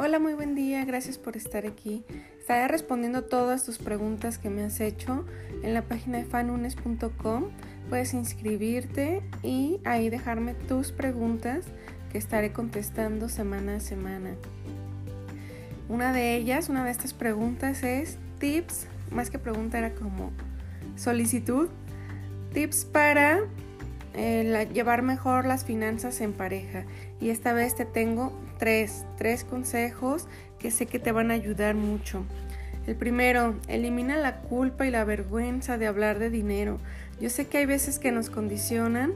Hola, muy buen día, gracias por estar aquí. Estaré respondiendo todas tus preguntas que me has hecho en la página de fanunes.com. Puedes inscribirte y ahí dejarme tus preguntas que estaré contestando semana a semana. Una de ellas, una de estas preguntas es tips, más que pregunta era como solicitud, tips para eh, llevar mejor las finanzas en pareja. Y esta vez te tengo tres, tres consejos que sé que te van a ayudar mucho. El primero, elimina la culpa y la vergüenza de hablar de dinero. Yo sé que hay veces que nos condicionan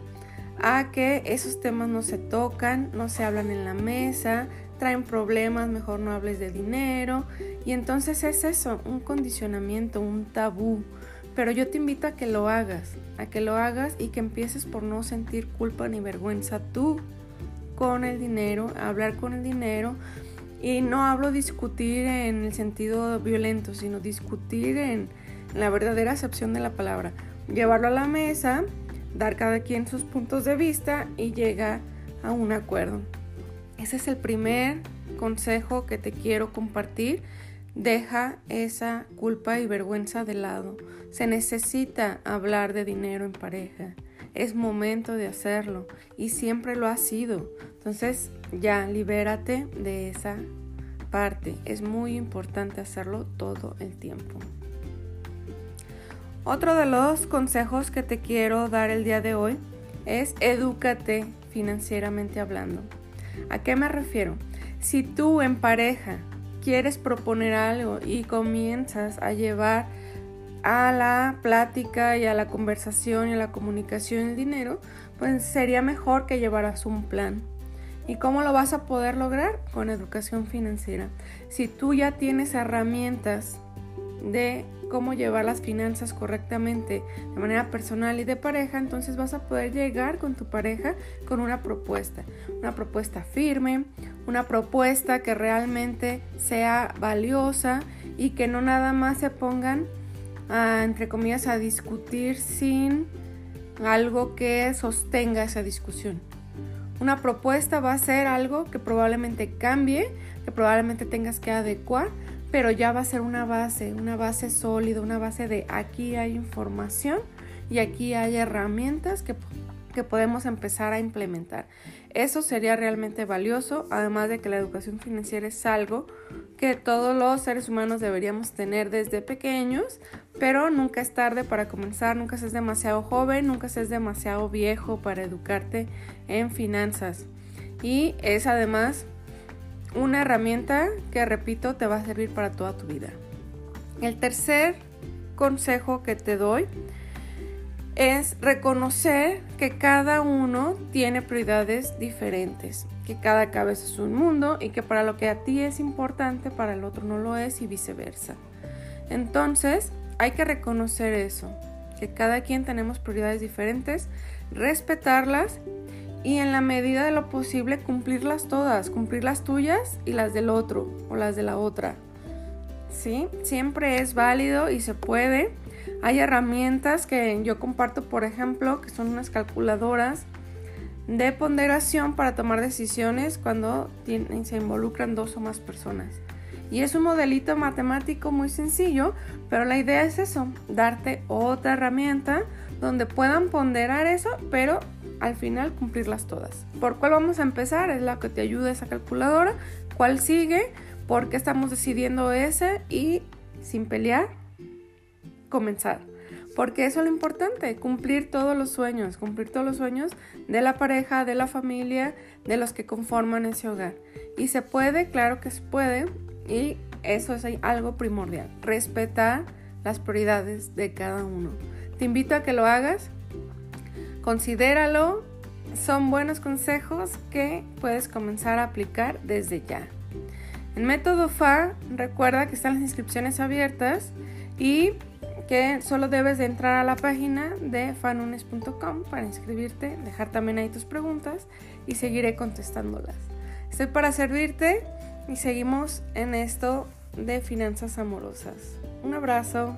a que esos temas no se tocan, no se hablan en la mesa, traen problemas, mejor no hables de dinero. Y entonces es eso, un condicionamiento, un tabú. Pero yo te invito a que lo hagas, a que lo hagas y que empieces por no sentir culpa ni vergüenza tú con el dinero, hablar con el dinero. Y no hablo discutir en el sentido violento, sino discutir en la verdadera acepción de la palabra. Llevarlo a la mesa, dar cada quien sus puntos de vista y llega a un acuerdo. Ese es el primer consejo que te quiero compartir. Deja esa culpa y vergüenza de lado. Se necesita hablar de dinero en pareja es momento de hacerlo y siempre lo ha sido. Entonces ya libérate de esa parte. Es muy importante hacerlo todo el tiempo. Otro de los consejos que te quiero dar el día de hoy es edúcate financieramente hablando. ¿A qué me refiero? Si tú en pareja quieres proponer algo y comienzas a llevar a la plática y a la conversación y a la comunicación el dinero, pues sería mejor que llevaras un plan. ¿Y cómo lo vas a poder lograr? Con educación financiera. Si tú ya tienes herramientas de cómo llevar las finanzas correctamente de manera personal y de pareja, entonces vas a poder llegar con tu pareja con una propuesta, una propuesta firme, una propuesta que realmente sea valiosa y que no nada más se pongan entre comillas, a discutir sin algo que sostenga esa discusión. Una propuesta va a ser algo que probablemente cambie, que probablemente tengas que adecuar, pero ya va a ser una base, una base sólida, una base de aquí hay información y aquí hay herramientas que, que podemos empezar a implementar. Eso sería realmente valioso, además de que la educación financiera es algo que todos los seres humanos deberíamos tener desde pequeños, pero nunca es tarde para comenzar, nunca seas demasiado joven, nunca seas demasiado viejo para educarte en finanzas. Y es además una herramienta que, repito, te va a servir para toda tu vida. El tercer consejo que te doy es reconocer que cada uno tiene prioridades diferentes, que cada cabeza es un mundo y que para lo que a ti es importante, para el otro no lo es y viceversa. Entonces, hay que reconocer eso, que cada quien tenemos prioridades diferentes, respetarlas y en la medida de lo posible cumplirlas todas, cumplir las tuyas y las del otro o las de la otra. ¿Sí? Siempre es válido y se puede hay herramientas que yo comparto, por ejemplo, que son unas calculadoras de ponderación para tomar decisiones cuando se involucran dos o más personas. Y es un modelito matemático muy sencillo, pero la idea es eso, darte otra herramienta donde puedan ponderar eso, pero al final cumplirlas todas. ¿Por cuál vamos a empezar? Es la que te ayuda esa calculadora. ¿Cuál sigue? ¿Por qué estamos decidiendo ese? Y sin pelear, comenzar. Porque eso es lo importante, cumplir todos los sueños, cumplir todos los sueños de la pareja, de la familia, de los que conforman ese hogar. Y se puede, claro que se puede, y eso es algo primordial, respetar las prioridades de cada uno. Te invito a que lo hagas, considéralo, son buenos consejos que puedes comenzar a aplicar desde ya. En Método FA, recuerda que están las inscripciones abiertas y que solo debes de entrar a la página de fanunes.com para inscribirte, dejar también ahí tus preguntas y seguiré contestándolas. Estoy para servirte y seguimos en esto de finanzas amorosas. Un abrazo.